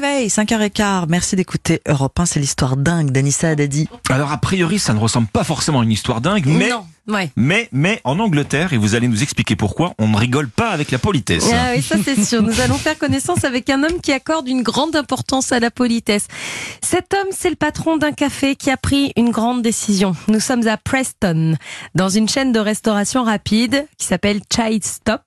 réveil, 5h15. Merci d'écouter Europe 1, c'est l'histoire dingue d'Anissa Haddadi. Alors a priori, ça ne ressemble pas forcément à une histoire dingue, mais Non, ouais. mais mais en Angleterre, et vous allez nous expliquer pourquoi, on ne rigole pas avec la politesse. Ah oui, ça c'est sûr. Nous allons faire connaissance avec un homme qui accorde une grande importance à la politesse. Cet homme, c'est le patron d'un café qui a pris une grande décision. Nous sommes à Preston, dans une chaîne de restauration rapide qui s'appelle Chai Stop,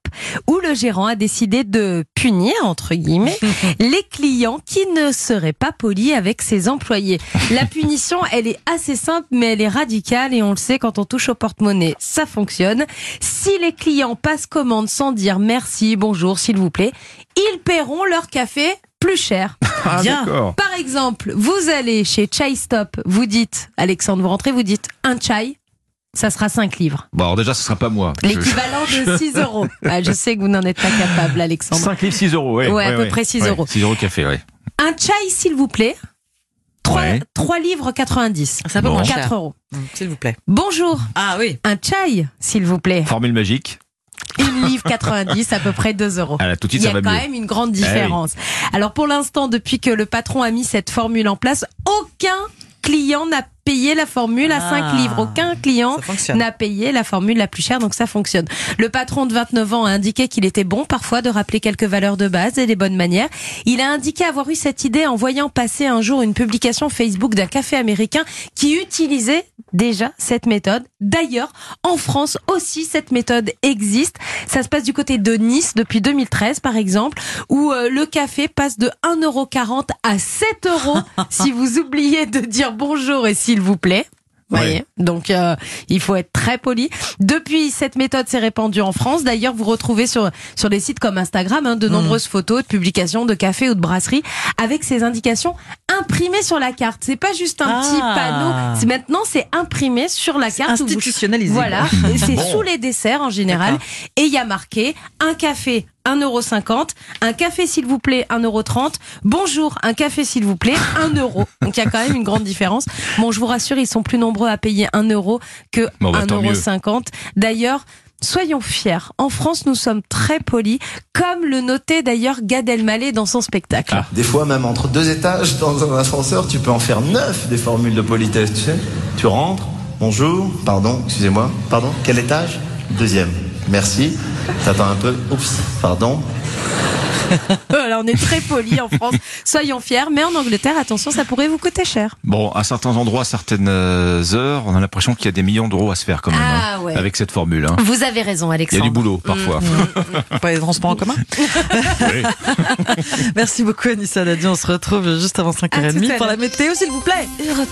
où le gérant a décidé de punir, entre guillemets, les clients qui ne seraient pas polis avec ses employés. La punition, elle est assez simple, mais elle est radicale et on le sait, quand on touche au porte-monnaie, ça fonctionne. Si les clients passent commande sans dire merci, bonjour, s'il vous plaît, ils paieront leur café plus cher. Ah, Bien. Par exemple, vous allez chez Chai Stop, vous dites, Alexandre, vous rentrez, vous dites un chai, ça sera 5 livres. Bon, alors déjà, ce sera pas moi. Je- L'équivalent de 6 euros. Ah, je sais que vous n'en êtes pas capable, Alexandre. 5 livres, 6 euros, ouais. Ouais, à peu près 6 euros. 6 euros café, ouais. Un chai, s'il vous plaît, 3, Ouais. livres 90. C'est un peu Bon. moins 4 cher. euros. Hum, S'il vous plaît. Bonjour, Ah oui. un chai, s'il vous plaît. Formule magique. Une livre 90, à peu près 2 euros. Ah, là, tout de suite, Il y ça a va quand mieux. même une grande différence. Alors pour l'instant, depuis que le patron a mis cette formule en place, aucun client n'a payé la formule à 5 Ah. livres. Aucun client n'a payé la formule la plus chère, donc ça fonctionne. Le patron de 29 ans a indiqué qu'il était bon parfois de rappeler quelques valeurs de base et des bonnes manières. Il a indiqué avoir eu cette idée en voyant passer un jour une publication Facebook d'un café américain qui utilisait déjà cette méthode. D'ailleurs, en France aussi, cette méthode existe. Ça se passe du côté de Nice depuis 2013, par exemple, où euh, le café passe de 1,40€ à 7 euros si vous oubliez de dire bonjour et s'il vous plaît. Ouais. voyez Donc euh, il faut être très poli. Depuis, cette méthode s'est répandue en France. D'ailleurs, vous retrouvez sur sur des sites comme Instagram hein, de nombreuses photos de publications de café ou de brasserie avec ces indications imprimées sur la carte. C'est pas juste un petit Ah. panneau. C'est maintenant c'est imprimé sur la carte. où vous- Institutionnalisé. Voilà, c'est Bon. sous les desserts en général. Et il y a marqué un café 1,50€, un café s'il vous plaît 1,30€, bonjour, un café s'il vous plaît 1€. Donc il y a quand même une grande différence. Bon, je vous rassure, ils sont plus nombreux à payer 1€ que Bon, bah, tant mieux. 1,50€. D'ailleurs, Soyons fiers. En France, nous sommes très polis, comme le notait d'ailleurs Gad Elmaleh dans son spectacle. Ah. Des fois, même entre deux étages dans un ascenseur, tu peux en faire neuf des formules de politesse, tu sais. Tu rentres, bonjour, pardon, excusez-moi, pardon, quel étage? Deuxième. Merci. T'attends un peu. Oups, pardon. Voilà, on est très polis en France. Soyons fiers. Mais en Angleterre, attention, ça pourrait vous coûter cher. Bon, à certains endroits, à certaines euh, heures, on a l'impression qu'il y a des millions d'euros à se faire quand même. Ah, hein, ouais. Avec cette formule. hein. Vous avez raison, Il y a Alexandre. du boulot parfois. Pas les transports en commun? Oui. Merci beaucoup Anissa Haddadi. On se retrouve juste avant À tout à 5h30 pour la météo, s'il vous plaît.